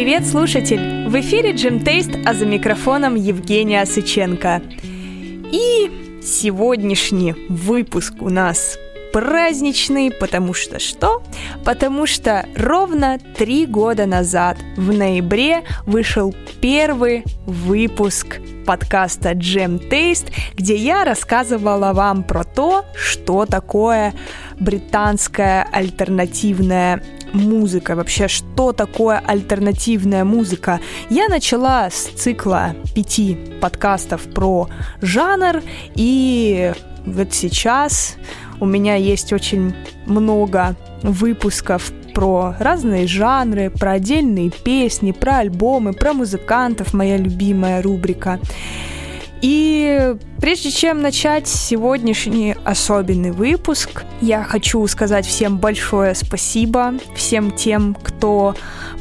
Привет, слушатель! В эфире Джим Тейст, а за микрофоном Евгения Сыченко. И сегодняшний выпуск у нас праздничный, потому что что? Потому что ровно три года назад, в ноябре, вышел первый выпуск подкаста Jam Taste, где я рассказывала вам про то, что такое британская альтернативная музыка, вообще что такое альтернативная музыка. Я начала с цикла пяти подкастов про жанр, и вот сейчас у меня есть очень много выпусков про разные жанры, про отдельные песни, про альбомы, про музыкантов, моя любимая рубрика. И прежде чем начать сегодняшний особенный выпуск, я хочу сказать всем большое спасибо, всем тем, кто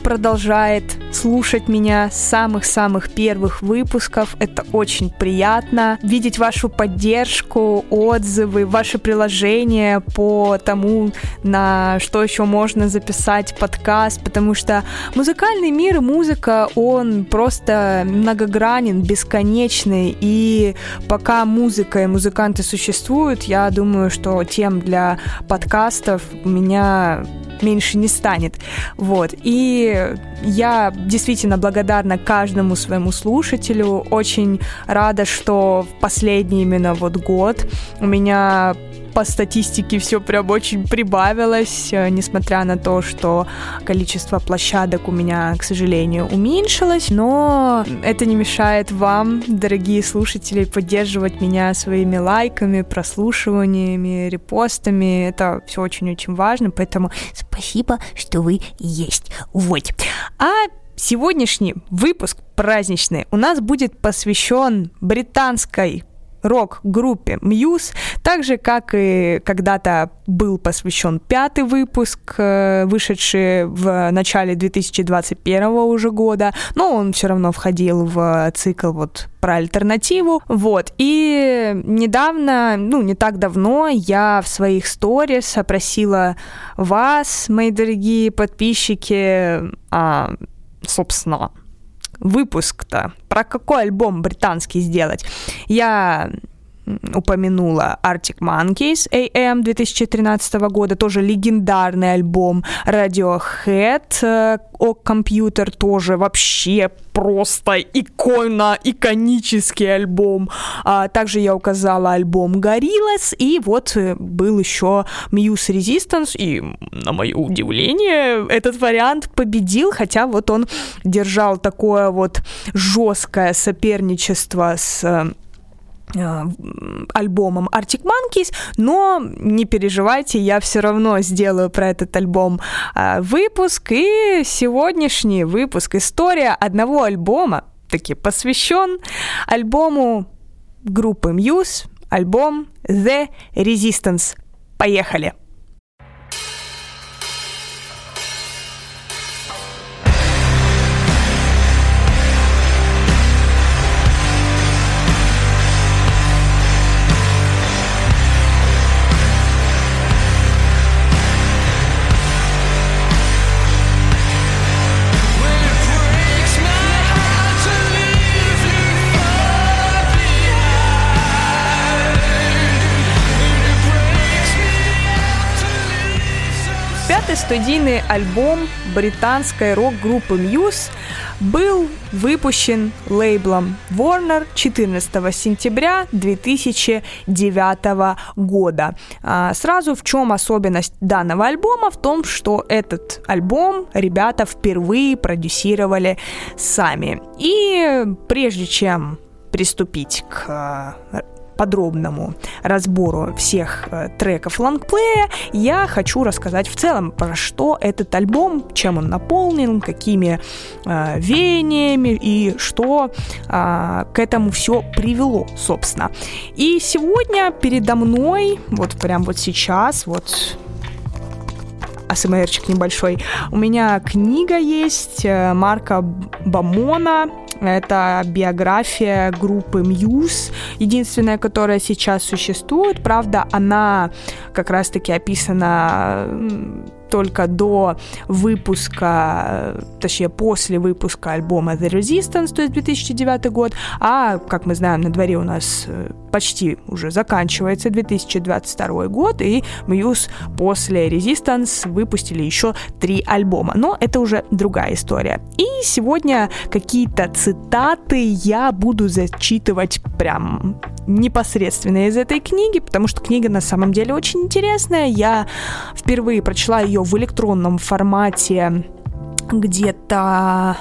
продолжает слушать меня с самых-самых первых выпусков. Это очень приятно. Видеть вашу поддержку, отзывы, ваши приложения по тому, на что еще можно записать подкаст, потому что музыкальный мир и музыка, он просто многогранен, бесконечный, и пока музыка и музыканты существуют, я думаю, что тем для подкастов у меня меньше не станет. Вот. И я действительно благодарна каждому своему слушателю. Очень рада, что в последний именно вот год у меня по статистике все прям очень прибавилось, э, несмотря на то, что количество площадок у меня, к сожалению, уменьшилось, но это не мешает вам, дорогие слушатели, поддерживать меня своими лайками, прослушиваниями, репостами. Это все очень-очень важно, поэтому спасибо, что вы есть. Вот. А сегодняшний выпуск праздничный у нас будет посвящен британской рок-группе Muse, так же, как и когда-то был посвящен пятый выпуск, э, вышедший в начале 2021 уже года, но он все равно входил в цикл вот про альтернативу, вот, и недавно, ну, не так давно я в своих сторис опросила вас, мои дорогие подписчики, а, собственно, выпуск-то, про какой альбом британский сделать. Я упомянула Arctic Monkeys AM 2013 года, тоже легендарный альбом Radiohead, э, о компьютер тоже вообще просто икона, иконический альбом. А, также я указала альбом Gorillaz, и вот э, был еще Muse Resistance, и на мое удивление этот вариант победил, хотя вот он держал такое вот жесткое соперничество с э, альбомом Arctic Monkeys, но не переживайте, я все равно сделаю про этот альбом э, выпуск, и сегодняшний выпуск история одного альбома таки посвящен альбому группы Muse, альбом The Resistance. Поехали! Студийный альбом британской рок-группы Muse был выпущен лейблом Warner 14 сентября 2009 года. А, сразу в чем особенность данного альбома? В том, что этот альбом ребята впервые продюсировали сами. И прежде чем приступить к подробному разбору всех э, треков лонгплея, я хочу рассказать в целом, про что этот альбом, чем он наполнен, какими э, веяниями и что э, к этому все привело, собственно. И сегодня передо мной, вот прям вот сейчас, вот АСМРчик небольшой. У меня книга есть э, Марка Бамона это биография группы Muse, единственная, которая сейчас существует. Правда, она как раз-таки описана только до выпуска, точнее, после выпуска альбома The Resistance, то есть 2009 год, а, как мы знаем, на дворе у нас э, почти уже заканчивается 2022 год, и Muse после Resistance выпустили еще три альбома. Но это уже другая история. И сегодня какие-то цитаты я буду зачитывать прям непосредственно из этой книги, потому что книга на самом деле очень интересная. Я впервые прочла ее в электронном формате где-то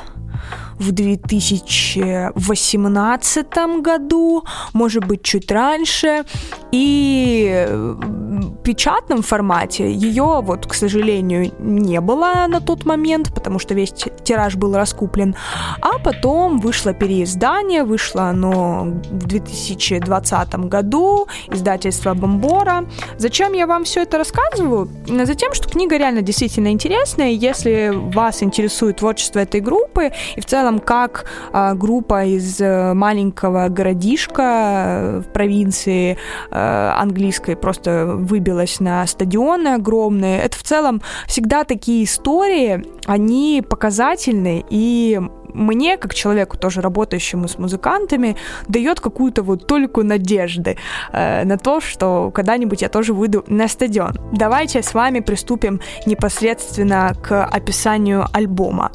в 2018 году, может быть, чуть раньше. И в печатном формате ее, вот, к сожалению, не было на тот момент, потому что весь тираж был раскуплен. А потом вышло переиздание, вышло оно в 2020 году, издательство Бомбора. Зачем я вам все это рассказываю? Затем, что книга реально действительно интересная, если вас интересует творчество этой группы, и в целом целом, как э, группа из э, маленького городишка э, в провинции э, английской просто выбилась на стадионы огромные. Это в целом всегда такие истории, они показательны и мне, как человеку, тоже работающему с музыкантами, дает какую-то вот только надежды э, на то, что когда-нибудь я тоже выйду на стадион. Давайте с вами приступим непосредственно к описанию альбома.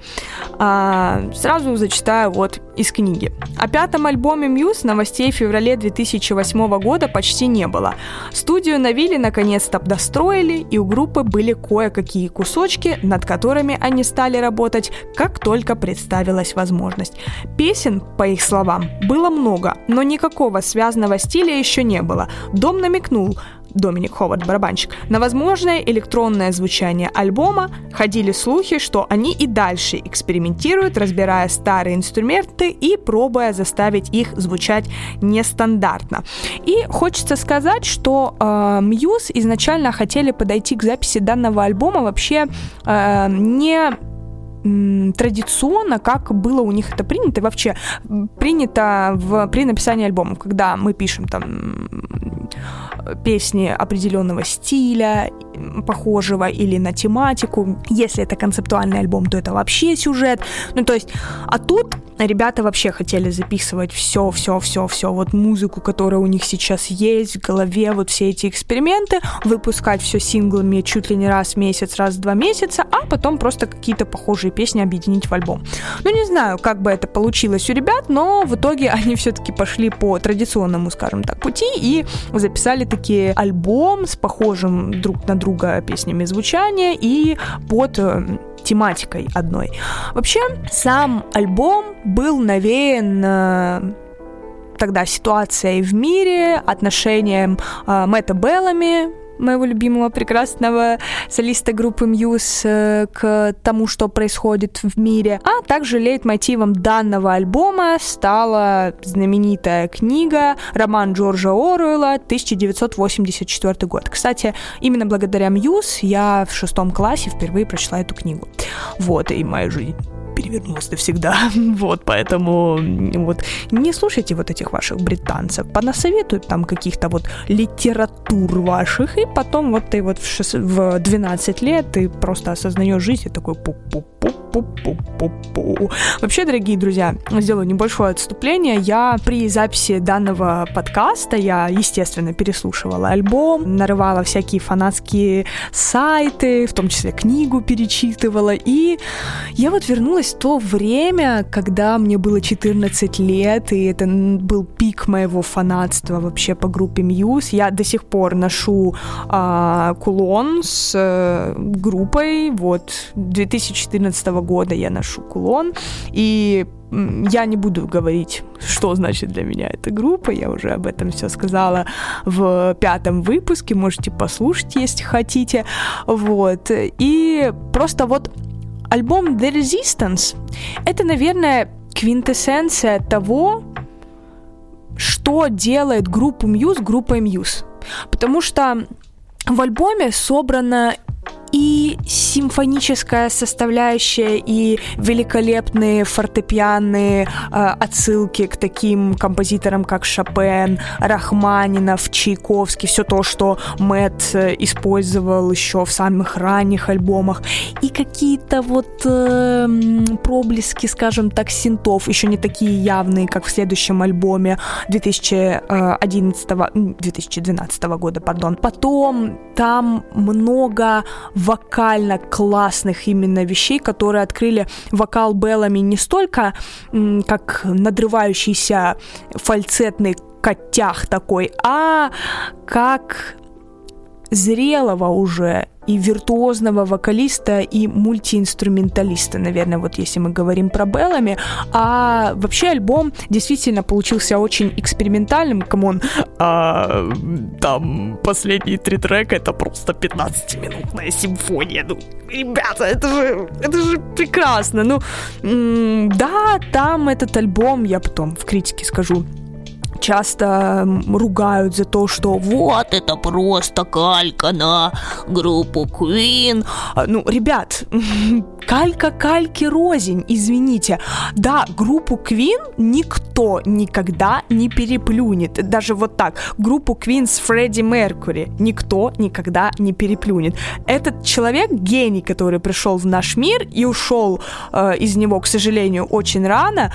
Э, сразу зачитаю вот из книги. О пятом альбоме Muse новостей в феврале 2008 года почти не было. Студию на вилле наконец-то достроили, и у группы были кое-какие кусочки, над которыми они стали работать, как только представилась возможность. Песен, по их словам, было много, но никакого связанного стиля еще не было. Дом намекнул, Доминик Ховард, барабанщик, на возможное электронное звучание альбома ходили слухи, что они и дальше экспериментируют, разбирая старые инструменты и пробуя заставить их звучать нестандартно. И хочется сказать, что э, Muse изначально хотели подойти к записи данного альбома вообще э, не традиционно, как было у них это принято, и вообще принято в, при написании альбомов, когда мы пишем там песни определенного стиля, похожего или на тематику. Если это концептуальный альбом, то это вообще сюжет. Ну, то есть, а тут ребята вообще хотели записывать все, все, все, все, вот музыку, которая у них сейчас есть в голове, вот все эти эксперименты, выпускать все синглами чуть ли не раз в месяц, раз в два месяца, а потом просто какие-то похожие песни объединить в альбом. Ну, не знаю, как бы это получилось у ребят, но в итоге они все-таки пошли по традиционному, скажем так, пути и записали такие альбом с похожим друг на друга песнями звучания и под э, тематикой одной. Вообще, сам альбом был навеян э, тогда ситуацией в мире, отношением э, Мэтта Беллами, моего любимого прекрасного солиста группы Muse э, к тому, что происходит в мире. А также лейтмотивом данного альбома стала знаменитая книга роман Джорджа Оруэлла 1984 год. Кстати, именно благодаря Muse я в шестом классе впервые прочла эту книгу. Вот, и моя жизнь перевернулась навсегда. Вот, поэтому вот не слушайте вот этих ваших британцев. Понасоветуют там каких-то вот литератур ваших, и потом вот ты вот в, 6, в 12 лет ты просто осознаешь жизнь и такой пу-пу-пу-пу-пу-пу. Вообще, дорогие друзья, сделаю небольшое отступление. Я при записи данного подкаста, я, естественно, переслушивала альбом, нарывала всякие фанатские сайты, в том числе книгу перечитывала, и я вот вернулась вернулась то время, когда мне было 14 лет, и это был пик моего фанатства вообще по группе Muse. Я до сих пор ношу а, кулон с а, группой, вот, 2014 года я ношу кулон, и я не буду говорить, что значит для меня эта группа, я уже об этом все сказала в пятом выпуске, можете послушать, если хотите, вот, и просто вот альбом The Resistance — это, наверное, квинтэссенция того, что делает группу Muse группой Muse. Потому что в альбоме собрано и симфоническая составляющая, и великолепные фортепианные э, отсылки к таким композиторам, как Шопен, Рахманинов, Чайковский, все то, что Мэтт э, использовал еще в самых ранних альбомах, и какие-то вот э, проблески, скажем так, синтов, еще не такие явные, как в следующем альбоме 2011 2012 года, пардон. Потом там много вокально классных именно вещей, которые открыли вокал Беллами не столько как надрывающийся фальцетный котях такой, а как зрелого уже и виртуозного вокалиста, и мультиинструменталиста, наверное, вот если мы говорим про Беллами. А вообще альбом действительно получился очень экспериментальным. Come on, а, там последние три трека это просто 15-минутная симфония. Ну, ребята, это же, это же прекрасно. Ну, да, там этот альбом, я потом в критике скажу, часто ругают за то, что вот это просто калька на группу Queen. А, ну, ребят, калька кальки рознь, извините. Да, группу Queen никто никогда не переплюнет. Даже вот так. Группу Queen с Фредди Меркури никто никогда не переплюнет. Этот человек гений, который пришел в наш мир и ушел э, из него, к сожалению, очень рано,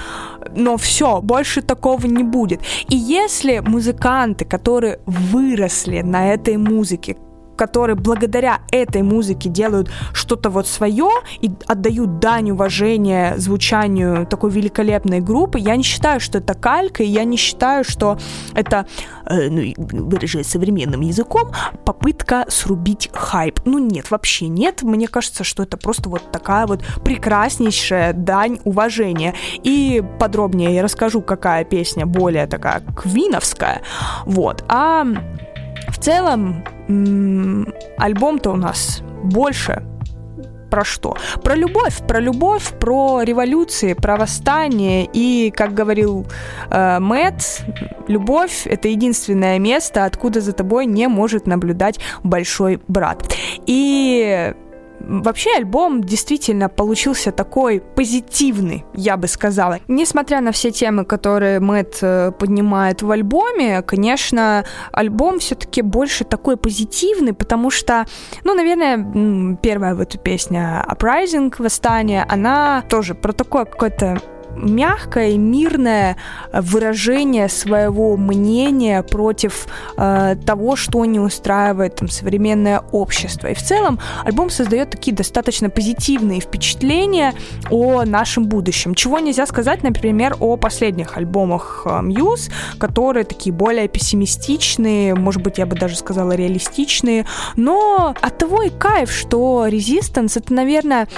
но все, больше такого не будет. И если музыканты, которые выросли на этой музыке, которые благодаря этой музыке делают что-то вот свое и отдают дань уважения звучанию такой великолепной группы, я не считаю, что это калька, и я не считаю, что это, э, ну, выражаясь современным языком, попытка срубить хайп. Ну нет, вообще нет. Мне кажется, что это просто вот такая вот прекраснейшая дань уважения. И подробнее я расскажу, какая песня более такая квиновская. Вот. А в целом, альбом-то у нас больше про что? Про любовь, про любовь, про революции, про восстание. И, как говорил э, Мэтт, любовь — это единственное место, откуда за тобой не может наблюдать большой брат. И Вообще альбом действительно получился такой позитивный, я бы сказала. Несмотря на все темы, которые Мэтт э, поднимает в альбоме, конечно, альбом все-таки больше такой позитивный, потому что, ну, наверное, первая вот эта песня Uprising, Восстание, она тоже про такое какое-то мягкое мирное выражение своего мнения против э, того, что не устраивает там, современное общество. И в целом альбом создает такие достаточно позитивные впечатления о нашем будущем. Чего нельзя сказать, например, о последних альбомах э, Muse, которые такие более пессимистичные, может быть, я бы даже сказала реалистичные, но от того и кайф, что Resistance это, наверное,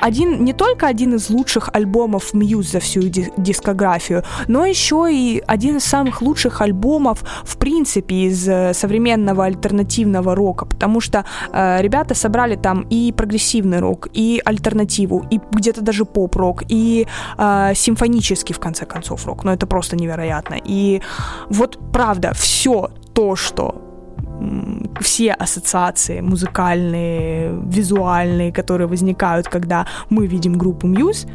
один, не только один из лучших альбомов Muse за всю дискографию, но еще и один из самых лучших альбомов, в принципе, из э, современного альтернативного рока, потому что э, ребята собрали там и прогрессивный рок, и альтернативу, и где-то даже поп-рок, и э, симфонический, в конце концов, рок. Но это просто невероятно. И вот правда, все то, что все ассоциации музыкальные, визуальные, которые возникают, когда мы видим группу Muse,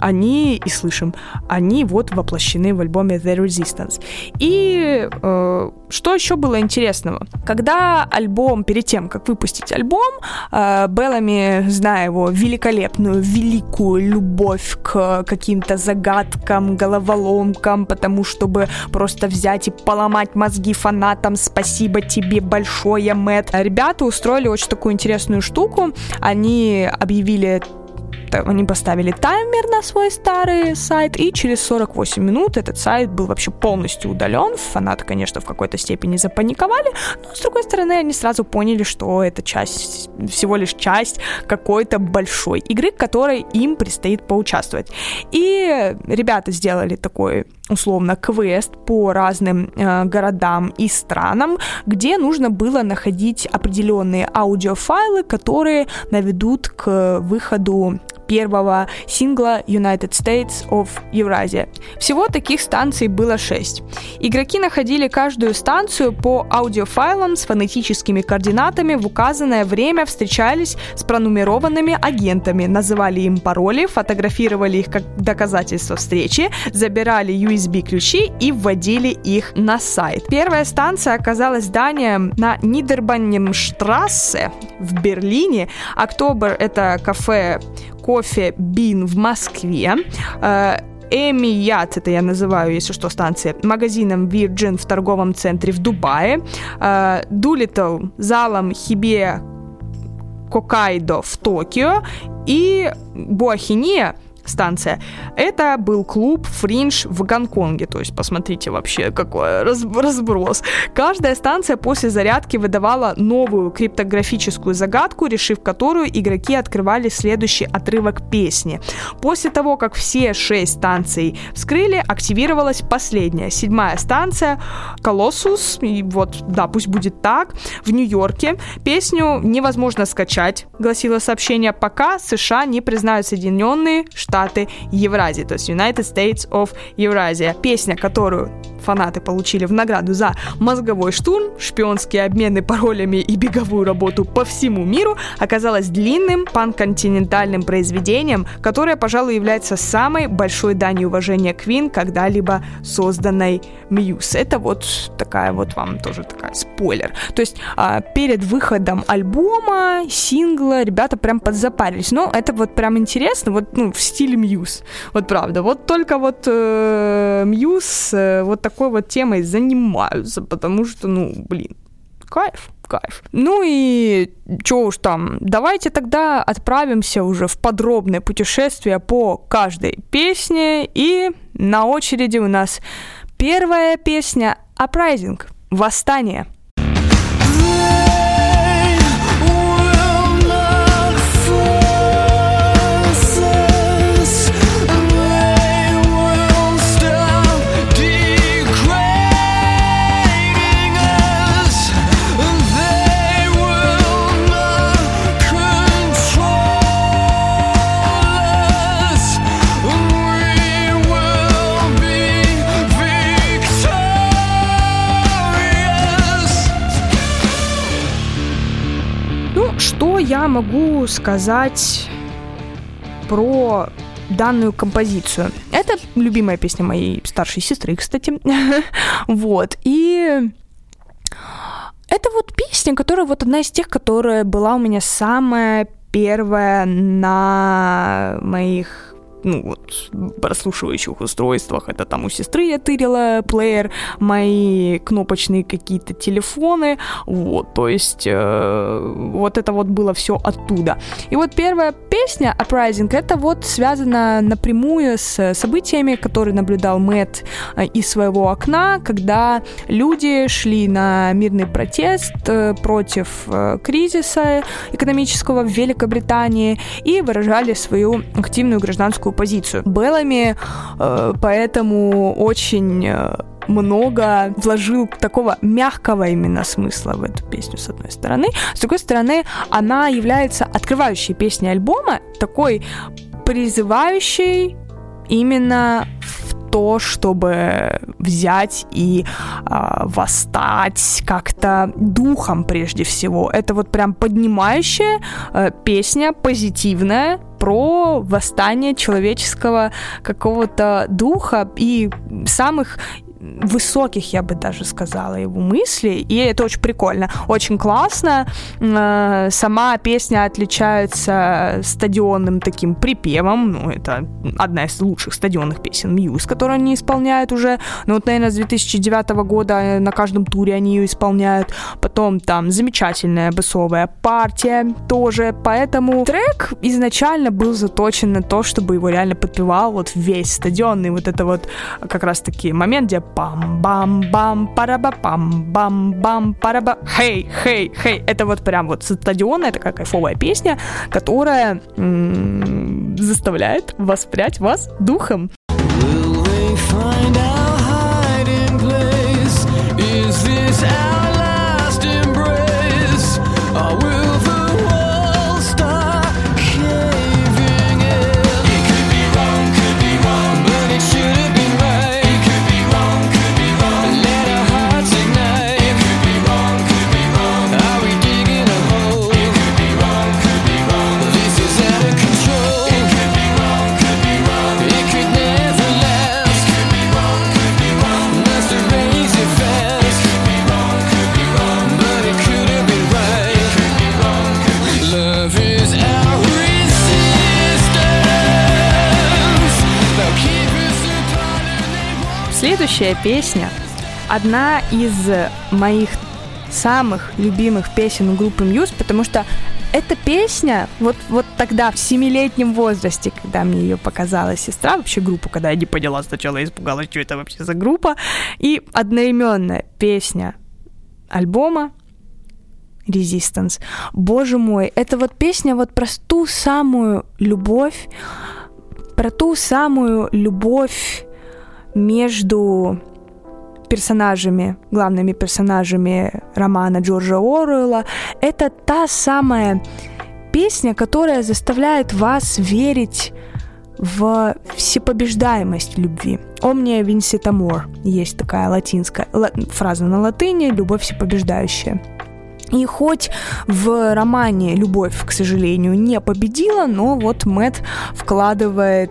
они и слышим, они вот воплощены в альбоме The Resistance. И э, что еще было интересного? Когда альбом, перед тем, как выпустить альбом, э, Беллами, зная его великолепную, великую любовь к каким-то загадкам, головоломкам, потому чтобы просто взять и поломать мозги фанатам, спасибо тебе большое, Мэтт. Ребята устроили очень такую интересную штуку. Они объявили они поставили таймер на свой старый сайт, и через 48 минут этот сайт был вообще полностью удален. Фанаты, конечно, в какой-то степени запаниковали, но, с другой стороны, они сразу поняли, что это часть, всего лишь часть какой-то большой игры, в которой им предстоит поучаствовать. И ребята сделали такой условно квест по разным э, городам и странам, где нужно было находить определенные аудиофайлы, которые наведут к выходу первого сингла United States of Eurasia. Всего таких станций было шесть. Игроки находили каждую станцию по аудиофайлам с фонетическими координатами в указанное время, встречались с пронумерованными агентами, называли им пароли, фотографировали их как доказательство встречи, забирали USB-ключи и вводили их на сайт. Первая станция оказалась зданием на Нидербанненштрассе в Берлине. Октобер — это кафе кофе Бин в Москве. Э, Эмият, это я называю, если что, станция, магазином Virgin в торговом центре в Дубае, Дулитл э, залом Хибе Кокайдо в Токио и Буахиния станция. Это был клуб Фринж в Гонконге. То есть, посмотрите вообще, какой разброс. Каждая станция после зарядки выдавала новую криптографическую загадку, решив которую игроки открывали следующий отрывок песни. После того, как все шесть станций вскрыли, активировалась последняя, седьмая станция Колоссус. И вот, да, пусть будет так. В Нью-Йорке песню невозможно скачать, гласило сообщение, пока США не признают Соединенные Штаты Штаты Евразии, то есть United States of Eurasia. Песня, которую фанаты получили в награду за мозговой штурм, шпионские обмены паролями и беговую работу по всему миру, оказалась длинным панконтинентальным произведением, которое, пожалуй, является самой большой данью уважения Квин, когда-либо созданной Мьюз. Это вот такая вот вам тоже такая спойлер. То есть а, перед выходом альбома, сингла, ребята прям подзапарились. Но это вот прям интересно, вот ну, в стиле Мьюз. Вот правда. Вот только вот э, Мьюз э, вот так такой вот темой занимаются, потому что, ну, блин, кайф, кайф. Ну и что уж там, давайте тогда отправимся уже в подробное путешествие по каждой песне. И на очереди у нас первая песня «Uprising» — «Восстание». Я могу сказать про данную композицию. Это любимая песня моей старшей сестры, кстати. вот. И это вот песня, которая вот одна из тех, которая была у меня самая первая на моих ну, вот, прослушивающих устройствах. Это там у сестры я тырила плеер, мои кнопочные какие-то телефоны, вот, то есть э, вот это вот было все оттуда. И вот первая песня Uprising, это вот связано напрямую с событиями, которые наблюдал Мэтт э, из своего окна, когда люди шли на мирный протест э, против э, кризиса экономического в Великобритании и выражали свою активную гражданскую позицию. Беллами э, поэтому очень э, много вложил такого мягкого именно смысла в эту песню, с одной стороны. С другой стороны, она является открывающей песней альбома, такой призывающей именно в то, чтобы взять и э, восстать как-то духом прежде всего. Это вот прям поднимающая э, песня, позитивная, про восстание человеческого какого-то духа и самых высоких, я бы даже сказала, его мысли, и это очень прикольно, очень классно. Э, сама песня отличается стадионным таким припевом, ну, это одна из лучших стадионных песен Мьюз, которую они исполняют уже, ну, вот, наверное, с 2009 года на каждом туре они ее исполняют. Потом там замечательная басовая партия тоже, поэтому трек изначально был заточен на то, чтобы его реально подпевал вот весь стадионный вот это вот как раз-таки момент, где пам-бам-бам, параба-пам-бам-бам, параба. Хей, хей, хей. Это вот прям вот стадионная такая кайфовая песня, которая м- заставляет воспрять вас духом. Следующая песня одна из моих самых любимых песен группы Muse, потому что эта песня, вот, вот тогда, в семилетнем возрасте, когда мне ее показала сестра, вообще группу, когда я не поняла сначала, испугалась, что это вообще за группа, и одноименная песня альбома Resistance. Боже мой, это вот песня вот про ту самую любовь, про ту самую любовь между персонажами, главными персонажами романа Джорджа Оруэлла, это та самая песня, которая заставляет вас верить в всепобеждаемость любви. «Omnia vincit amor» есть такая латинская фраза на латыни «любовь всепобеждающая». И хоть в романе любовь, к сожалению, не победила, но вот Мэт вкладывает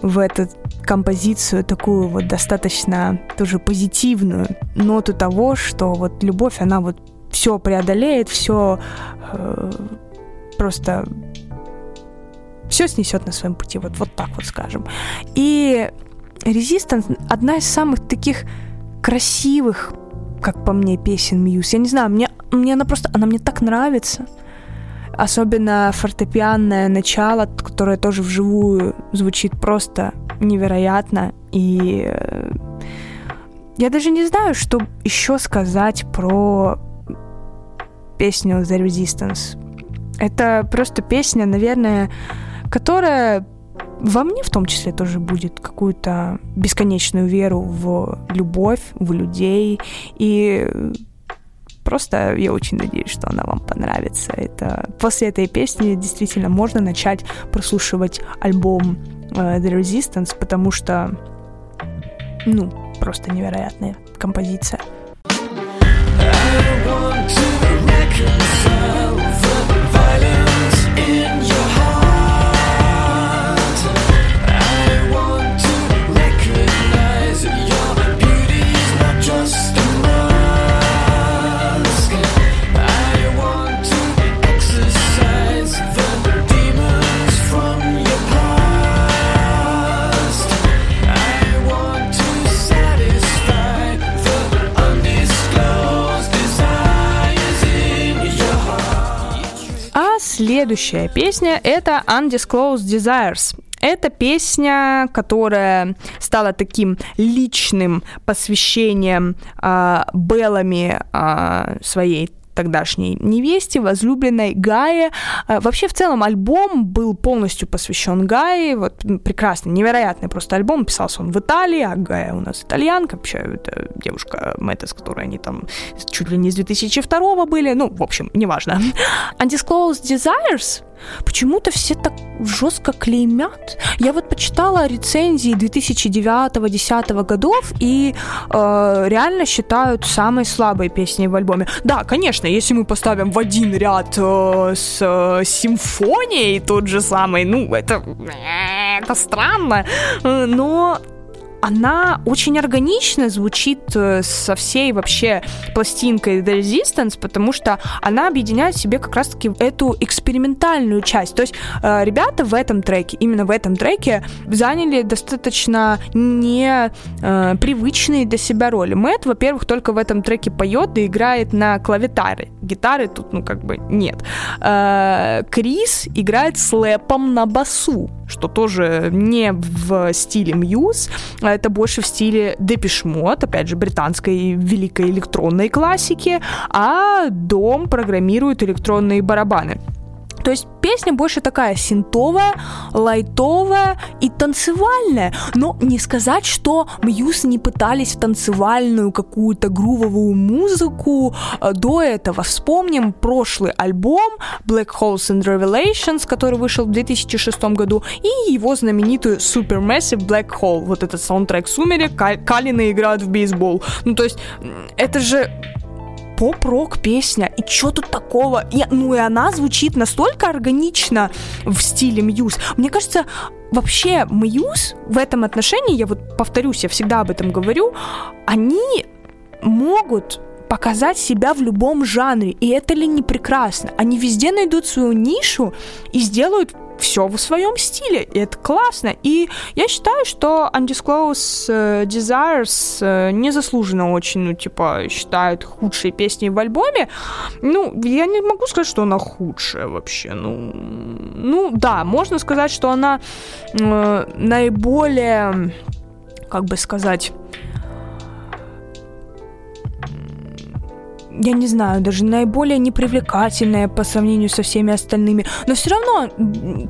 в этот композицию такую вот достаточно тоже позитивную ноту того, что вот любовь, она вот все преодолеет, все э, просто все снесет на своем пути, вот, вот так вот скажем. И Resistance одна из самых таких красивых, как по мне, песен Мьюз. Я не знаю, мне, мне она просто, она мне так нравится. Особенно фортепианное начало, которое тоже вживую звучит просто невероятно. И э, я даже не знаю, что еще сказать про песню The Resistance. Это просто песня, наверное, которая во мне в том числе тоже будет какую-то бесконечную веру в любовь, в людей. И Просто я очень надеюсь, что она вам понравится. Это после этой песни действительно можно начать прослушивать альбом The Resistance, потому что, ну, просто невероятная композиция. Следующая песня — это Undisclosed Desires. Это песня, которая стала таким личным посвящением э, Беллами э, своей тогдашней невесте, возлюбленной Гае. А, вообще, в целом, альбом был полностью посвящен Гае. Вот прекрасный, невероятный просто альбом. Писался он в Италии, а Гая у нас итальянка. Вообще, это девушка Мэтта, с которой они там чуть ли не с 2002 были. Ну, в общем, неважно. Undisclosed Desires почему-то все так жестко клеймят. Я вот почитала рецензии 2009-2010 годов и э, реально считают самой слабой песней в альбоме. Да, конечно, если мы поставим в один ряд э, с э, симфонией тот же самый, ну, это, это странно, но она очень органично звучит э, со всей вообще пластинкой The Resistance, потому что она объединяет в себе как раз-таки эту экспериментальную часть. То есть э, ребята в этом треке, именно в этом треке, заняли достаточно не э, привычные для себя роли. Мэтт, во-первых, только в этом треке поет и играет на клавитаре. Гитары тут, ну, как бы нет. Крис играет слэпом на басу, что тоже не в стиле Мьюз, это больше в стиле Mode, опять же, британской великой электронной классики, а Дом программирует электронные барабаны. То есть песня больше такая синтовая, лайтовая и танцевальная. Но не сказать, что Мьюз не пытались в танцевальную какую-то грувовую музыку э, до этого. Вспомним прошлый альбом Black Holes and Revelations, который вышел в 2006 году, и его знаменитую Supermassive Black Hole. Вот этот саундтрек «Сумерек», Калины играют в бейсбол. Ну, то есть, это же поп-рок песня. И что тут такого? И, ну и она звучит настолько органично в стиле Мьюз. Мне кажется, вообще Мьюз в этом отношении, я вот повторюсь, я всегда об этом говорю, они могут показать себя в любом жанре. И это ли не прекрасно? Они везде найдут свою нишу и сделают все в своем стиле, и это классно. И я считаю, что Undisclosed э, Desires э, незаслуженно очень, ну, типа, считают худшей песней в альбоме. Ну, я не могу сказать, что она худшая вообще. Ну, ну да, можно сказать, что она э, наиболее, как бы сказать, я не знаю, даже наиболее непривлекательная по сравнению со всеми остальными. Но все равно,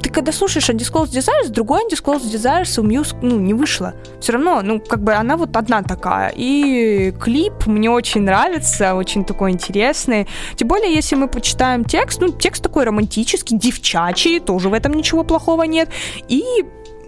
ты когда слушаешь Undisclosed Desires, другой Undisclosed Desires у Muse, ну, не вышло. Все равно, ну, как бы она вот одна такая. И клип мне очень нравится, очень такой интересный. Тем более, если мы почитаем текст, ну, текст такой романтический, девчачий, тоже в этом ничего плохого нет. И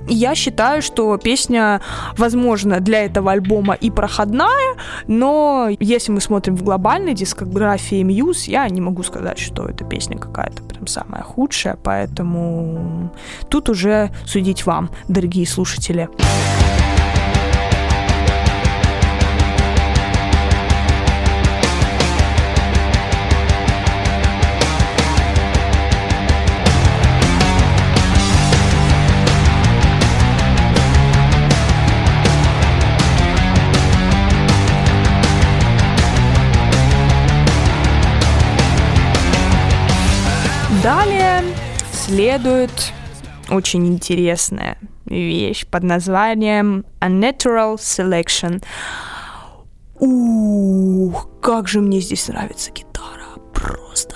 я считаю, что песня, возможно, для этого альбома и проходная, но если мы смотрим в глобальной дискографии Muse, я не могу сказать, что эта песня какая-то прям самая худшая, поэтому тут уже судить вам, дорогие слушатели. Далее следует очень интересная вещь под названием A Natural Selection. Ух, как же мне здесь нравится гитара. Просто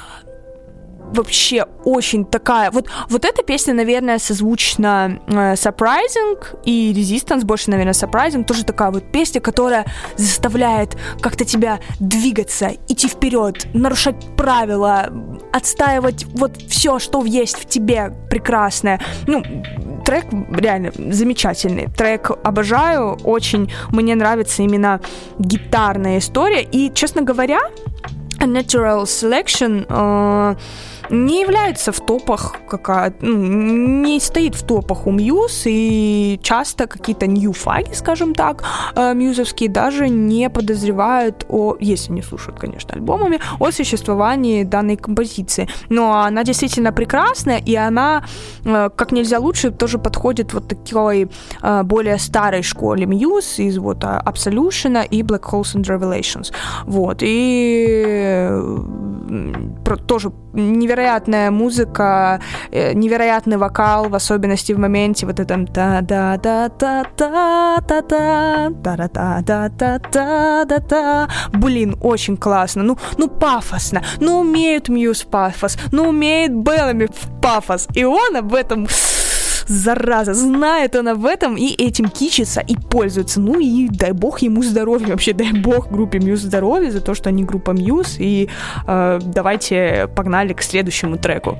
вообще очень такая... Вот, вот эта песня, наверное, созвучна э, Surprising, и Resistance больше, наверное, Surprising. Тоже такая вот песня, которая заставляет как-то тебя двигаться, идти вперед, нарушать правила, отстаивать вот все, что есть в тебе прекрасное. Ну, трек реально замечательный. Трек обожаю, очень мне нравится именно гитарная история. И, честно говоря, Natural Selection э, не является в топах какая ну, не стоит в топах у Мьюз, и часто какие-то new фаги, скажем так, э, мьюзовские даже не подозревают о, если не слушают, конечно, альбомами, о существовании данной композиции. Но она действительно прекрасная, и она э, как нельзя лучше тоже подходит вот такой э, более старой школе Muse из вот Absolution и Black Holes and Revelations. Вот, и тоже невероятная музыка, э, невероятный вокал, в особенности в моменте вот этом та да да та та та та та та та та та та та та Блин, очень классно. Ну, ну пафосно. Ну умеют Muse пафос. Ну умеет Беллами пафос. И он об этом зараза, знает он об этом и этим кичится и пользуется. Ну и дай бог ему здоровья, вообще дай бог группе Мьюз здоровья за то, что они группа Мьюз. И э, давайте погнали к следующему треку.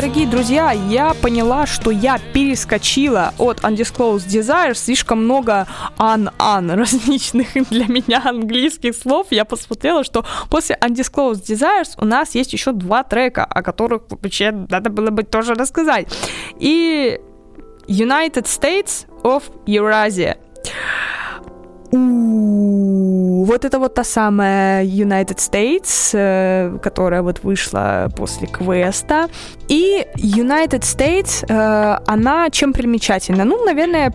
Дорогие друзья, я поняла, что я перескочила от Undisclosed Desire слишком много ан-ан различных для меня английских слов. Я посмотрела, что после Undisclosed Desires у нас есть еще два трека, о которых вообще надо было бы тоже рассказать. И United States of Eurasia. У вот это вот та самая United States, э, которая вот вышла после квеста. И United States, э, она чем примечательна? Ну, наверное,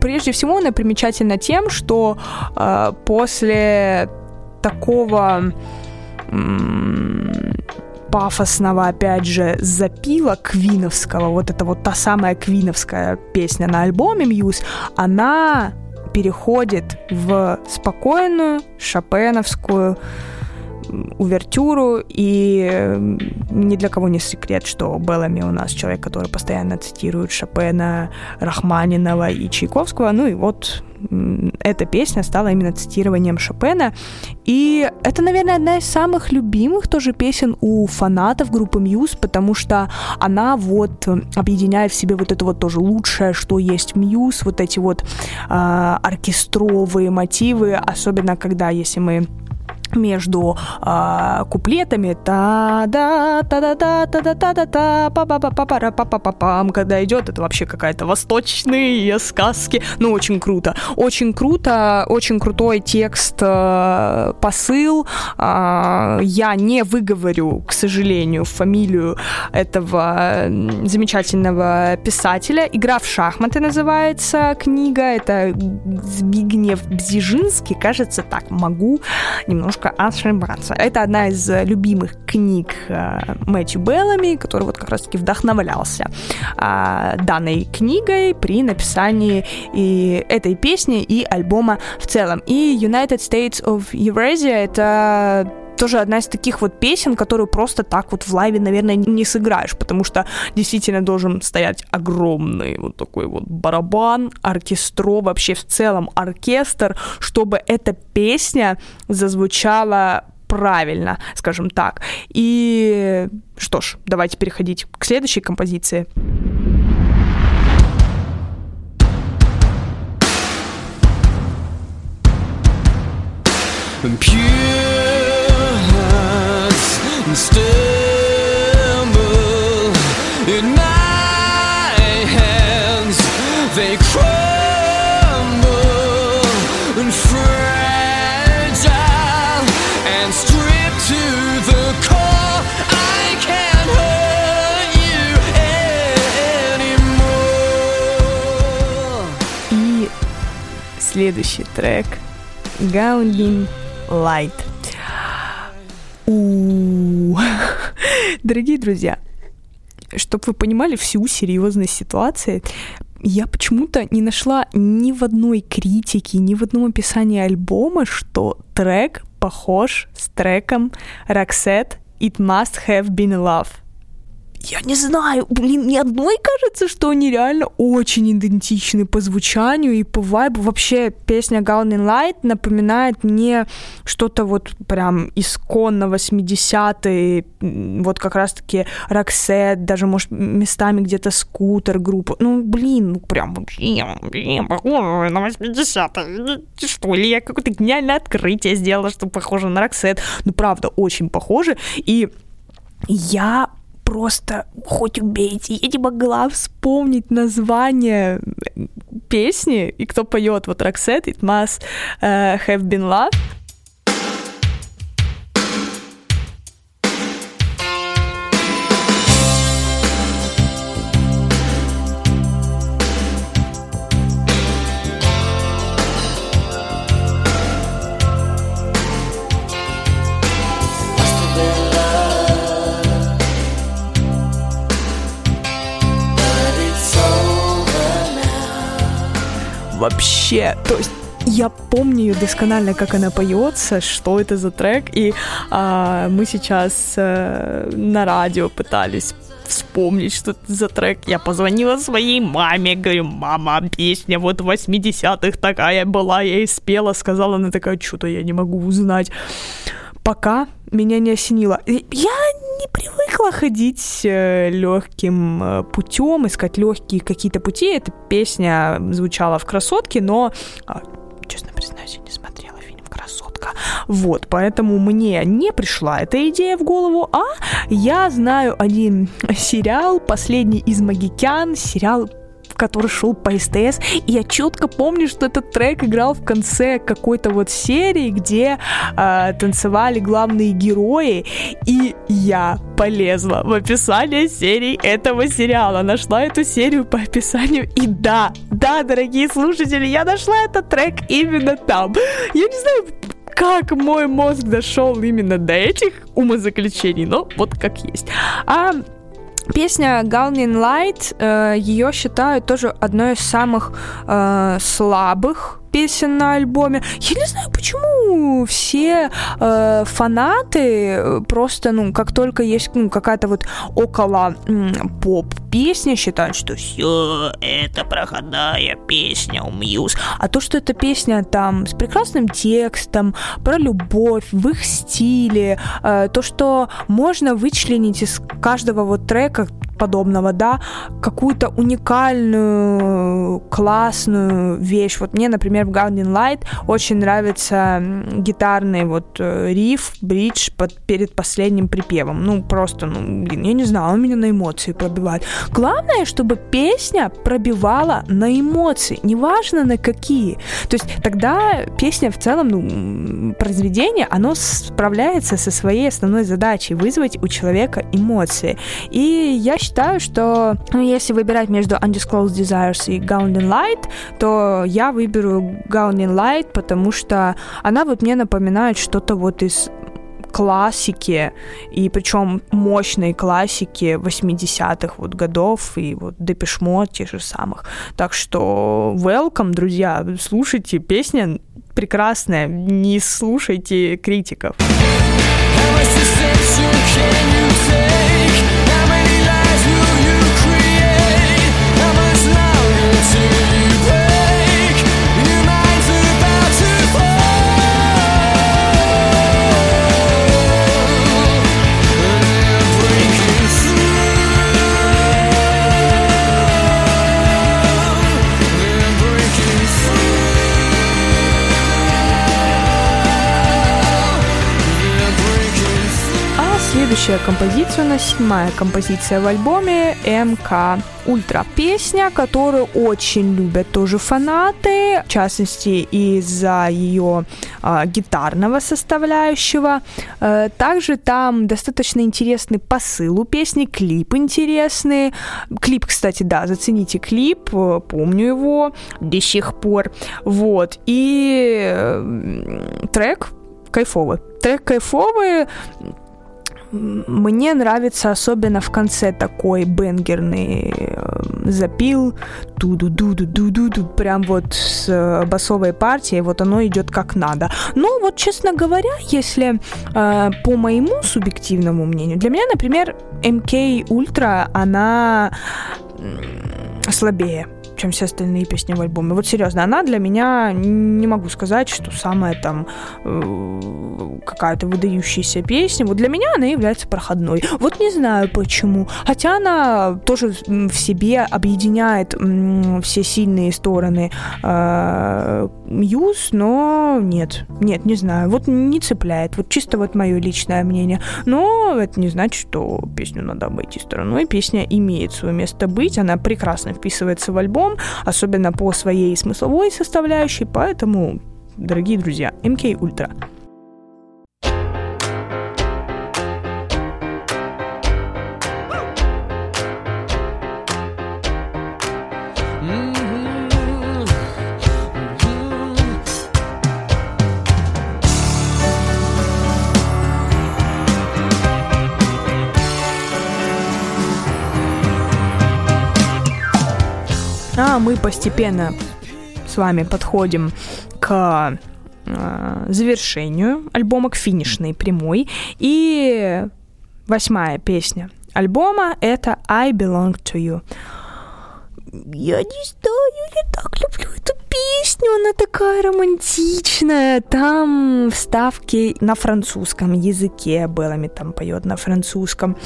прежде всего она примечательна тем, что э, после такого пафосного, опять же, запила квиновского, вот это вот та самая квиновская песня на альбоме Muse, она переходит в спокойную шопеновскую увертюру, и ни для кого не секрет, что Беллами у нас человек, который постоянно цитирует Шопена, Рахманинова и Чайковского, ну и вот эта песня стала именно цитированием Шопена. И это, наверное, одна из самых любимых тоже песен у фанатов группы Muse, потому что она вот объединяет в себе вот это вот тоже лучшее, что есть Muse, вот эти вот э, оркестровые мотивы, особенно когда, если мы между э, куплетами. Та да та да да та да та да та па па па па па па па па пам. Когда идет это вообще какая-то восточные сказки. Ну очень круто. Очень круто очень крутой текст э, посыл. Э, я не выговорю к сожалению фамилию этого замечательного писателя. Игра в шахматы называется книга. Это Збигнев Бзижинский. Кажется так могу немножко немножко ошибаться. Это одна из любимых книг э, Мэтью Беллами, который вот как раз-таки вдохновлялся э, данной книгой при написании и этой песни и альбома в целом. И United States of Eurasia — это тоже одна из таких вот песен, которую просто так вот в лайве, наверное, не сыграешь, потому что действительно должен стоять огромный вот такой вот барабан, оркестро, вообще в целом оркестр, чтобы эта песня зазвучала правильно, скажем так. И что ж, давайте переходить к следующей композиции. Pure stumble in my hands. They crumble and fragile and stripped to the core. I can't hurt you anymore. И следующий трек Gauntlet Light. У, дорогие друзья, чтобы вы понимали всю серьезность ситуации, я почему-то не нашла ни в одной критике, ни в одном описании альбома, что трек похож с треком Roxette It Must Have Been Love я не знаю, блин, ни одной кажется, что они реально очень идентичны по звучанию и по вайбу. Вообще песня Gone Light напоминает мне что-то вот прям исконно 80-е, вот как раз-таки Роксет, даже, может, местами где-то скутер группа. Ну, блин, ну прям вообще, похоже на 80-е. Что ли, я какое-то гениальное открытие сделала, что похоже на Роксет. Ну, правда, очень похоже. И я просто хоть убейте. Я не могла вспомнить название песни, и кто поет вот Roxette, It Must uh, Have Been Love. Вообще, то есть я помню ее досконально, как она поется, что это за трек, и а, мы сейчас а, на радио пытались вспомнить, что это за трек. Я позвонила своей маме, говорю, мама, песня вот 80-х такая была, я и спела, сказала, она такая, что-то я не могу узнать. Пока меня не осенило. Я не привыкла ходить э, легким э, путем, искать легкие какие-то пути. Эта песня звучала в «Красотке», но, а, честно признаюсь, я не смотрела фильм «Красотка». Вот, поэтому мне не пришла эта идея в голову, а я знаю один сериал «Последний из магикян», сериал который шел по СТС, и я четко помню, что этот трек играл в конце какой-то вот серии, где э, танцевали главные герои, и я полезла в описание серии этого сериала, нашла эту серию по описанию, и да, да, дорогие слушатели, я нашла этот трек именно там. Я не знаю, как мой мозг дошел именно до этих умозаключений, но вот как есть. А Песня Галнин Light, э, ее считают тоже одной из самых э, слабых песен на альбоме. Я не знаю, почему все э, фанаты просто, ну, как только есть ну, какая-то вот около поп песня, считают, что все это проходная песня у Мьюз. А то, что эта песня там с прекрасным текстом, про любовь, в их стиле, э, то, что можно вычленить из каждого вот трека подобного, да, какую-то уникальную, классную вещь. Вот мне, например, в Guiding Light очень нравится гитарный вот э, риф, бридж под, перед последним припевом. Ну, просто, ну, блин, я не знаю, он меня на эмоции пробивает. Главное, чтобы песня пробивала на эмоции, неважно на какие. То есть тогда песня в целом, ну, произведение, оно справляется со своей основной задачей вызвать у человека эмоции. И я считаю, что ну, если выбирать между Undisclosed Desires и Gounding Light, то я выберу Gounding Light, потому что она вот мне напоминает что-то вот из классики, и причем мощной классики 80-х вот годов, и вот Депешмо тех же самых. Так что welcome, друзья, слушайте, песня прекрасная, не слушайте критиков. Следующая композиция у нас седьмая композиция в альбоме МК Ультра. Песня, которую очень любят тоже фанаты, в частности из-за ее э, гитарного составляющего. Э, также там достаточно интересный посыл у песни, клип интересный. Клип, кстати, да, зацените клип, э, помню его до сих пор. Вот. И э, трек кайфовый. Трек кайфовый, мне нравится особенно в конце такой бенгерный э, запил, ду-ду-ду-ду-ду-ду, прям вот с э, басовой партией, вот оно идет как надо. Но вот, честно говоря, если э, по моему субъективному мнению, для меня, например, MK Ultra, она слабее чем все остальные песни в альбоме. Вот серьезно, она для меня, не могу сказать, что самая там э, какая-то выдающаяся песня. Вот для меня она является проходной. Вот не знаю почему. Хотя она тоже в себе объединяет все сильные стороны э, Мьюз, но нет, нет, не знаю. Вот не цепляет. Вот чисто вот мое личное мнение. Но это не значит, что песню надо обойти стороной. Песня имеет свое место быть, она прекрасно вписывается в альбом, языком, особенно по своей смысловой составляющей, поэтому, дорогие друзья, MK Ultra. А мы постепенно с вами подходим к э, завершению альбома, к финишной прямой. И восьмая песня альбома — это «I Belong to You». Я не знаю, я так люблю эту песню, она такая романтичная. Там вставки на французском языке, Беллами там поет на французском.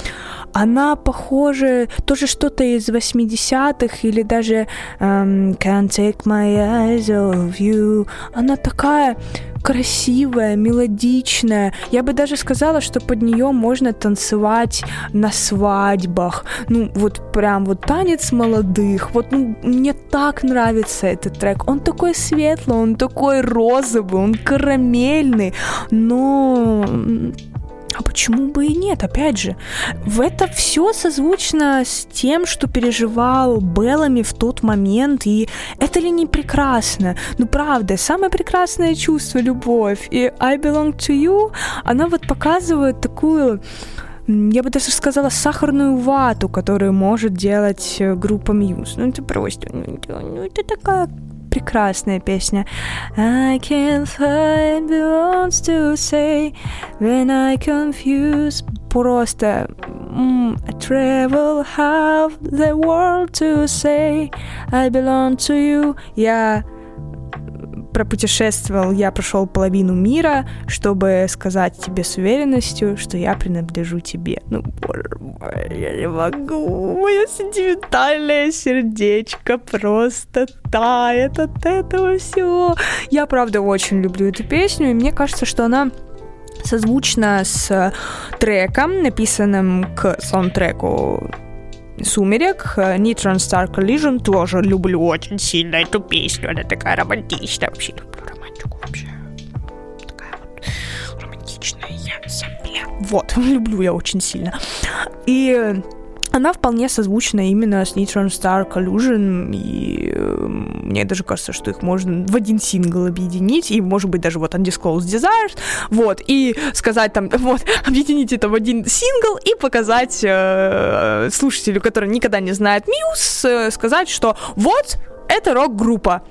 Она похожа, тоже что-то из 80-х или даже um, Can't take my eyes off you. Она такая красивая, мелодичная. Я бы даже сказала, что под нее можно танцевать на свадьбах. Ну, вот прям вот танец молодых. Вот ну, мне так нравится этот трек. Он такой светлый, он такой розовый, он карамельный, но а почему бы и нет? Опять же, в это все созвучно с тем, что переживал Беллами в тот момент, и это ли не прекрасно? Ну, правда, самое прекрасное чувство — любовь. И I Belong to You, она вот показывает такую я бы даже сказала, сахарную вату, которую может делать э, группа Muse. Ну, это просто, ну, это такая прекрасная песня. I can't find the words to say when I confuse. Просто I travel half the world to say I belong to you. Я Пропутешествовал, я прошел половину мира, чтобы сказать тебе с уверенностью, что я принадлежу тебе. Ну, боже мой, я не могу. Мое сентиментальное сердечко просто тает от этого всего. Я, правда, очень люблю эту песню, и мне кажется, что она созвучна с треком, написанным к саундтреку «Сумерек», Nitron Star Collision, тоже люблю очень сильно эту песню, она такая романтичная, вообще люблю романтику вообще. Такая вот романтичная я. Вот, люблю я очень сильно. И она вполне созвучна именно с Neutron Star Collusion, и э, мне даже кажется, что их можно в один сингл объединить, и, может быть, даже вот Undisclosed Desires, вот, и сказать там, вот, объединить это в один сингл и показать э, слушателю, который никогда не знает Muse, э, сказать, что вот, это рок-группа,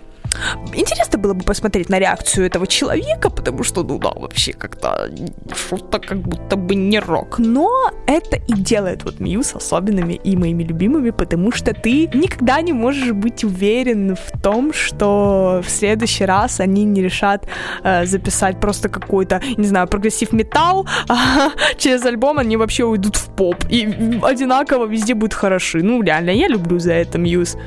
Интересно было бы посмотреть на реакцию этого человека, потому что, ну да, вообще как-то что-то как будто бы не рок. Но это и делает вот Мьюз особенными и моими любимыми, потому что ты никогда не можешь быть уверен в том, что в следующий раз они не решат э, записать просто какой-то, не знаю, progressive metal, а через альбом они вообще уйдут в поп, и одинаково везде будут хороши. Ну, реально, я люблю за это Muse.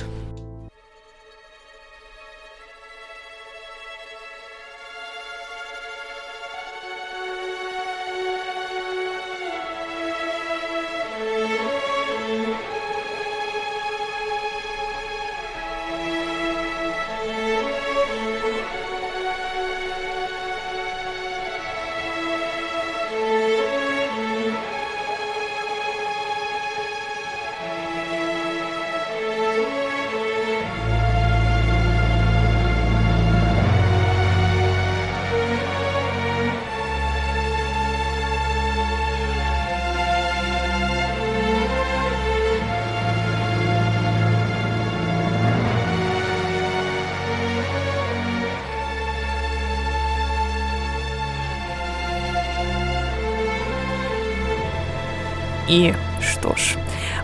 И что ж,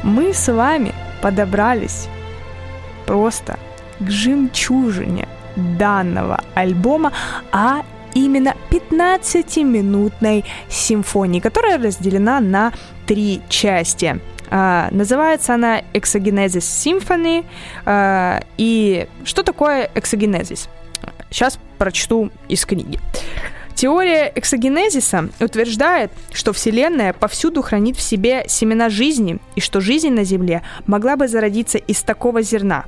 мы с вами подобрались просто к жемчужине данного альбома, а именно 15-минутной симфонии, которая разделена на три части. Uh, называется она Exogenesis Symphony. Uh, и что такое эксогенезис? Сейчас прочту из книги. Теория эксогенезиса утверждает, что Вселенная повсюду хранит в себе семена жизни, и что жизнь на Земле могла бы зародиться из такого зерна,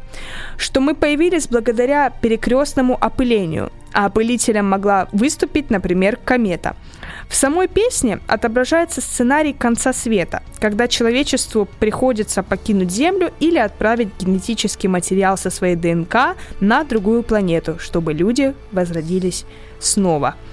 что мы появились благодаря перекрестному опылению, а опылителем могла выступить, например, комета. В самой песне отображается сценарий конца света, когда человечеству приходится покинуть Землю или отправить генетический материал со своей ДНК на другую планету, чтобы люди возродились снова –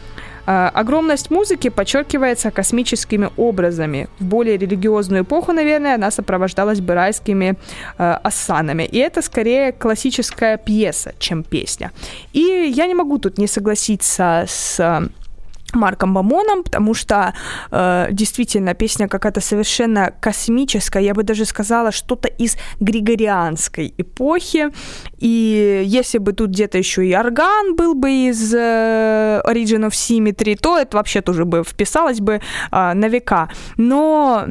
огромность музыки подчеркивается космическими образами. В более религиозную эпоху, наверное, она сопровождалась бы райскими э, асанами. И это скорее классическая пьеса, чем песня. И я не могу тут не согласиться с Марком Бамоном, потому что э, действительно песня какая-то совершенно космическая, я бы даже сказала, что-то из григорианской эпохи. И если бы тут где-то еще и орган был бы из э, Origin of Symmetry, то это вообще тоже бы вписалось бы э, на века. Но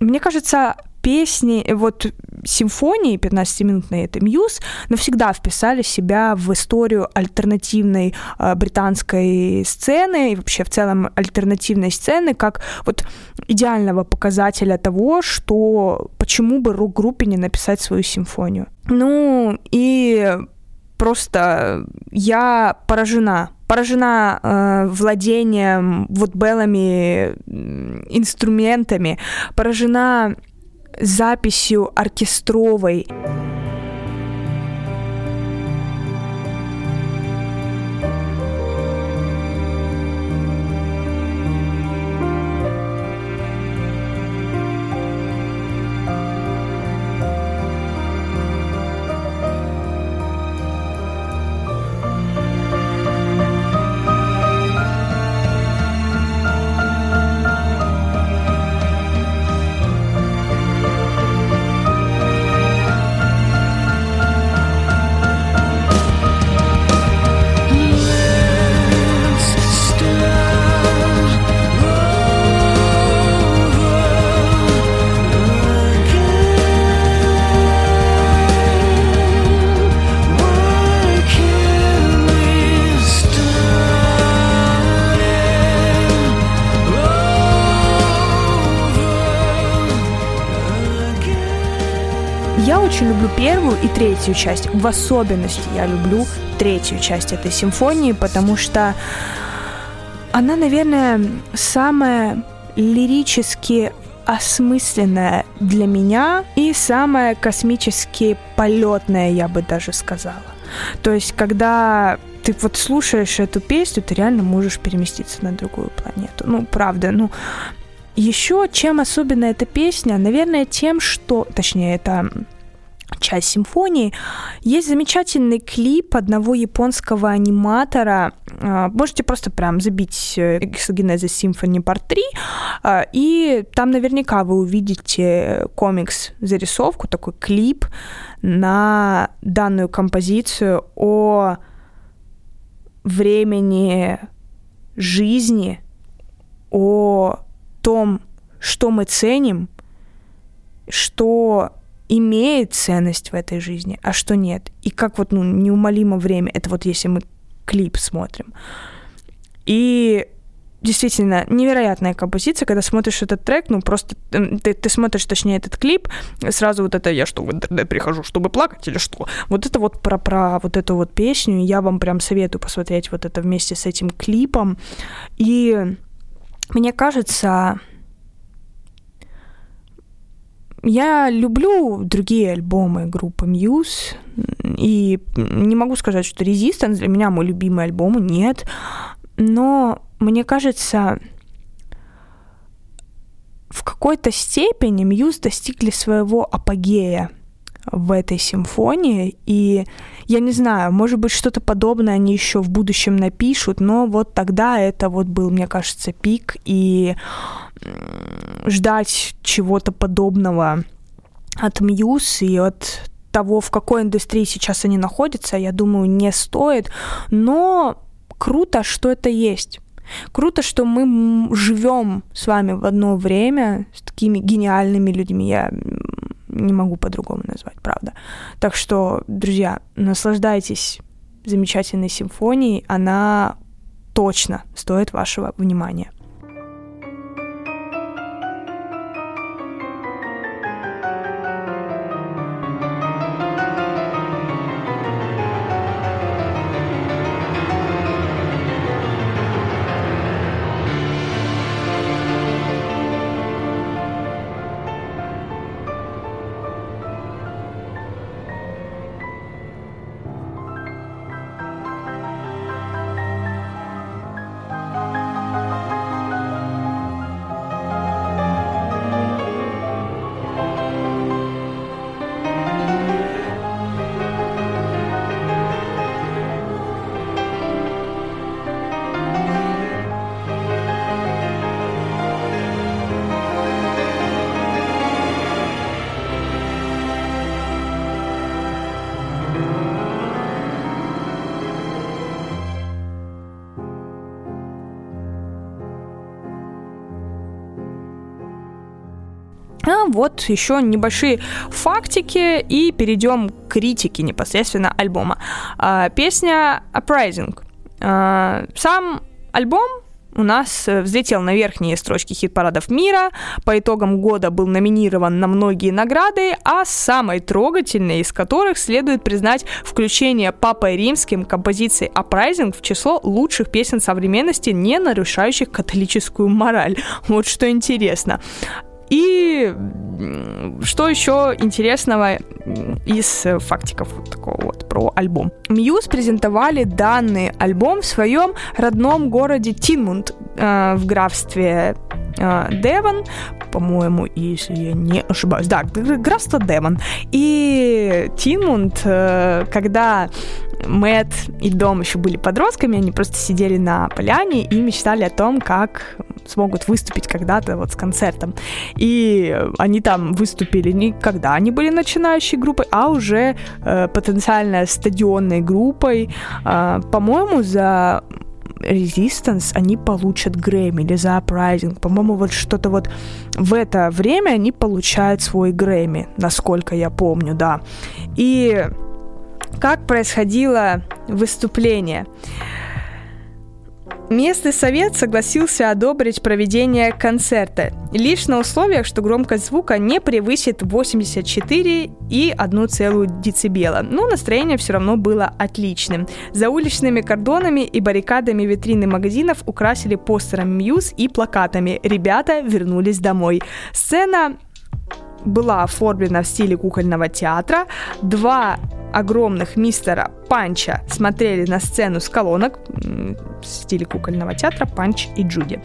мне кажется, песни, вот симфонии 15-минутной этой Мьюз навсегда вписали себя в историю альтернативной э, британской сцены и вообще в целом альтернативной сцены как вот идеального показателя того, что почему бы рок-группе не написать свою симфонию. Ну и просто я поражена поражена э, владением вот белыми инструментами, поражена записью оркестровой. Первую и третью часть. В особенности я люблю третью часть этой симфонии, потому что она, наверное, самая лирически осмысленная для меня и самая космически полетная, я бы даже сказала. То есть, когда ты вот слушаешь эту песню, ты реально можешь переместиться на другую планету. Ну, правда, ну, еще чем особенна эта песня? Наверное, тем, что... Точнее, это часть симфонии. Есть замечательный клип одного японского аниматора. А, можете просто прям забить Exogenesis Symphony Part 3, а, и там наверняка вы увидите комикс, зарисовку, такой клип на данную композицию о времени жизни, о том, что мы ценим, что имеет ценность в этой жизни, а что нет. И как вот ну, неумолимо время, это вот если мы клип смотрим. И действительно невероятная композиция, когда смотришь этот трек, ну просто ты, ты смотришь, точнее, этот клип, сразу вот это я что, в интернет прихожу, чтобы плакать или что? Вот это вот про, про вот эту вот песню, я вам прям советую посмотреть вот это вместе с этим клипом. И мне кажется, я люблю другие альбомы группы Muse, и не могу сказать, что Resistance для меня мой любимый альбом, нет, но мне кажется, в какой-то степени Мьюз достигли своего апогея в этой симфонии, и я не знаю, может быть, что-то подобное они еще в будущем напишут, но вот тогда это вот был, мне кажется, пик, и ждать чего-то подобного от Мьюз и от того, в какой индустрии сейчас они находятся, я думаю, не стоит, но круто, что это есть. Круто, что мы живем с вами в одно время с такими гениальными людьми. Я не могу по-другому назвать, правда. Так что, друзья, наслаждайтесь замечательной симфонией. Она точно стоит вашего внимания. Вот еще небольшие фактики и перейдем к критике непосредственно альбома. А, песня Uprising. А, сам альбом у нас взлетел на верхние строчки хит-парадов мира, по итогам года был номинирован на многие награды, а самой трогательной из которых следует признать включение Папой Римским композиции Uprising в число лучших песен современности, не нарушающих католическую мораль. Вот что интересно. И что еще интересного из фактиков вот такого вот про альбом. Мьюз презентовали данный альбом в своем родном городе Тинмунд э, в графстве э, Девон, по-моему, если я не ошибаюсь. Да, графство Девон. И Тинмунд, э, когда Мэтт и Дом еще были подростками, они просто сидели на поляне и мечтали о том, как смогут выступить когда-то вот с концертом. И они там выступили не когда они были начинающей группой, а уже э, потенциально стадионной группой. Э, по-моему, за Resistance они получат Грэмми или за Uprising. По-моему, вот что-то вот в это время они получают свой Грэмми, насколько я помню, да. И как происходило выступление? Местный совет согласился одобрить проведение концерта, лишь на условиях, что громкость звука не превысит 84,1 децибела. Но настроение все равно было отличным. За уличными кордонами и баррикадами витрины магазинов украсили постерами Muse и плакатами «Ребята вернулись домой». Сцена была оформлена в стиле кукольного театра. Два огромных мистера Панча смотрели на сцену с колонок в стиле кукольного театра Панч и Джуди.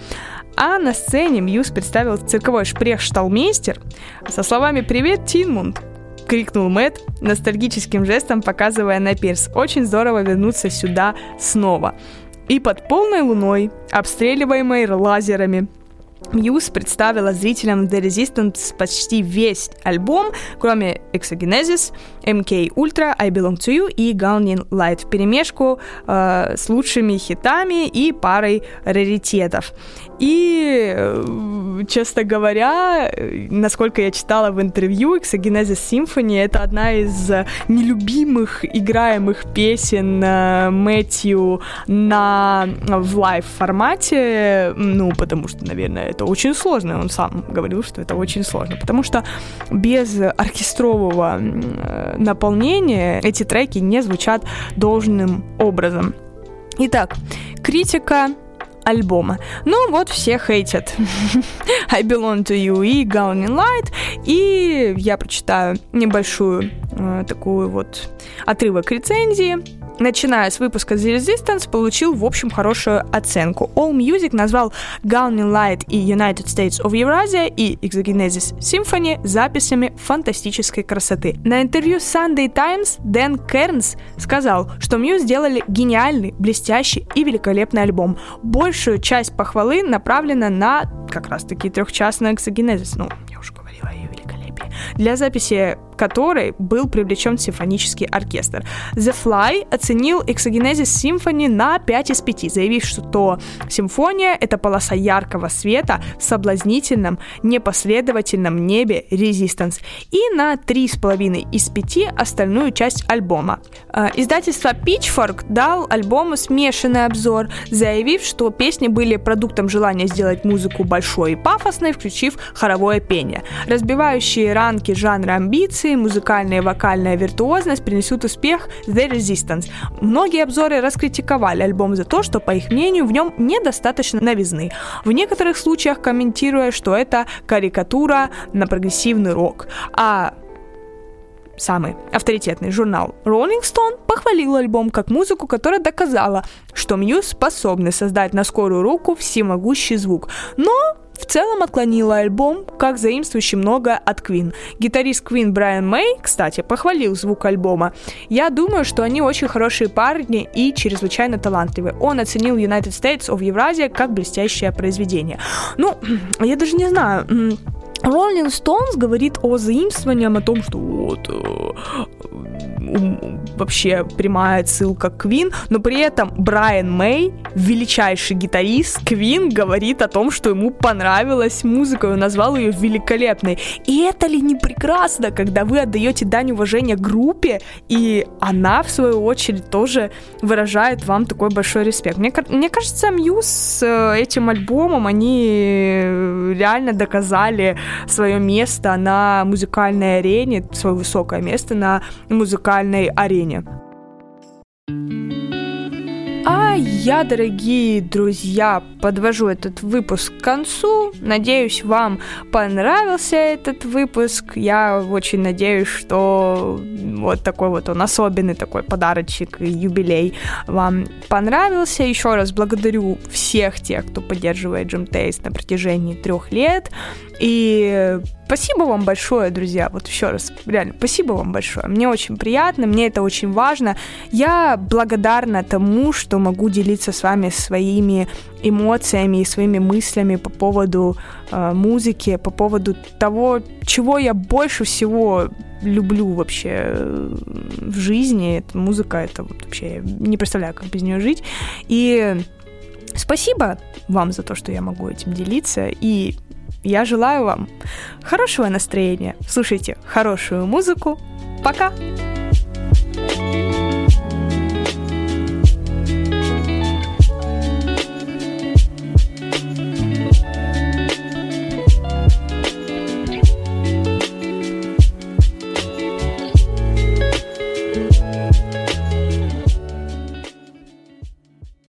А на сцене Мьюз представил цирковой шпрех-шталмейстер со словами «Привет, Тинмунд!» крикнул Мэтт, ностальгическим жестом показывая на пирс. Очень здорово вернуться сюда снова. И под полной луной, обстреливаемой лазерами, Мьюз представила зрителям The Resistance почти весь альбом, кроме Exogenesis, MK Ultra, I Belong to You и Guardian Light в перемешку э, с лучшими хитами и парой раритетов. И, э, честно говоря, насколько я читала в интервью, Exogenesis Symphony — это одна из нелюбимых играемых песен э, Мэтью на, в лайв-формате, ну, потому что, наверное, это очень сложно. Он сам говорил, что это очень сложно, потому что без оркестрового э, наполнения эти треки не звучат должным образом. Итак, критика альбома. Ну вот все хейтят I Belong to You и Gone in Light. И я прочитаю небольшую э, такую вот отрывок рецензии начиная с выпуска The Resistance, получил, в общем, хорошую оценку. All Music назвал Gowning Light и United States of Eurasia и Exogenesis Symphony записями фантастической красоты. На интервью Sunday Times Дэн Кернс сказал, что Muse сделали гениальный, блестящий и великолепный альбом. Большую часть похвалы направлена на как раз-таки трехчастный Exogenesis. Ну, я уже говорила о ее великолепии. Для записи которой был привлечен симфонический оркестр. The Fly оценил Exogenesis Symphony на 5 из 5, заявив, что симфония — это полоса яркого света в соблазнительном, непоследовательном небе Resistance, и на 3,5 из 5 остальную часть альбома. Э, издательство Pitchfork дал альбому смешанный обзор, заявив, что песни были продуктом желания сделать музыку большой и пафосной, включив хоровое пение. Разбивающие рамки жанра амбиции композиции, музыкальная и вокальная виртуозность принесут успех The Resistance. Многие обзоры раскритиковали альбом за то, что, по их мнению, в нем недостаточно новизны. В некоторых случаях комментируя, что это карикатура на прогрессивный рок. А самый авторитетный журнал Rolling Stone похвалил альбом как музыку, которая доказала, что Мьюз способны создать на скорую руку всемогущий звук. Но в целом отклонила альбом, как заимствующий много от Queen. Гитарист Queen Брайан Мэй, кстати, похвалил звук альбома. Я думаю, что они очень хорошие парни и чрезвычайно талантливые. Он оценил United States of Eurasia как блестящее произведение. Ну, я даже не знаю, Rolling Stones говорит о заимствовании, о том, что вот э, вообще прямая отсылка к Квин, но при этом Брайан Мэй, величайший гитарист Квин, говорит о том, что ему понравилась музыка, и он назвал ее великолепной. И это ли не прекрасно, когда вы отдаете дань уважения группе, и она, в свою очередь, тоже выражает вам такой большой респект. Мне, мне кажется, Мьюз с э, этим альбомом, они реально доказали свое место на музыкальной арене, свое высокое место на музыкальной арене. А я, дорогие друзья, подвожу этот выпуск к концу. Надеюсь, вам понравился этот выпуск. Я очень надеюсь, что вот такой вот он особенный такой подарочек и юбилей вам понравился. Еще раз благодарю всех тех, кто поддерживает Jim Taste на протяжении трех лет. И спасибо вам большое, друзья. Вот еще раз, реально, спасибо вам большое. Мне очень приятно, мне это очень важно. Я благодарна тому, что могу делиться с вами своими эмоциями и своими мыслями по поводу э, музыки, по поводу того, чего я больше всего люблю вообще э, в жизни. Это музыка, это вообще я не представляю, как без нее жить. И спасибо вам за то, что я могу этим делиться. И я желаю вам хорошего настроения. Слушайте хорошую музыку. Пока! thank you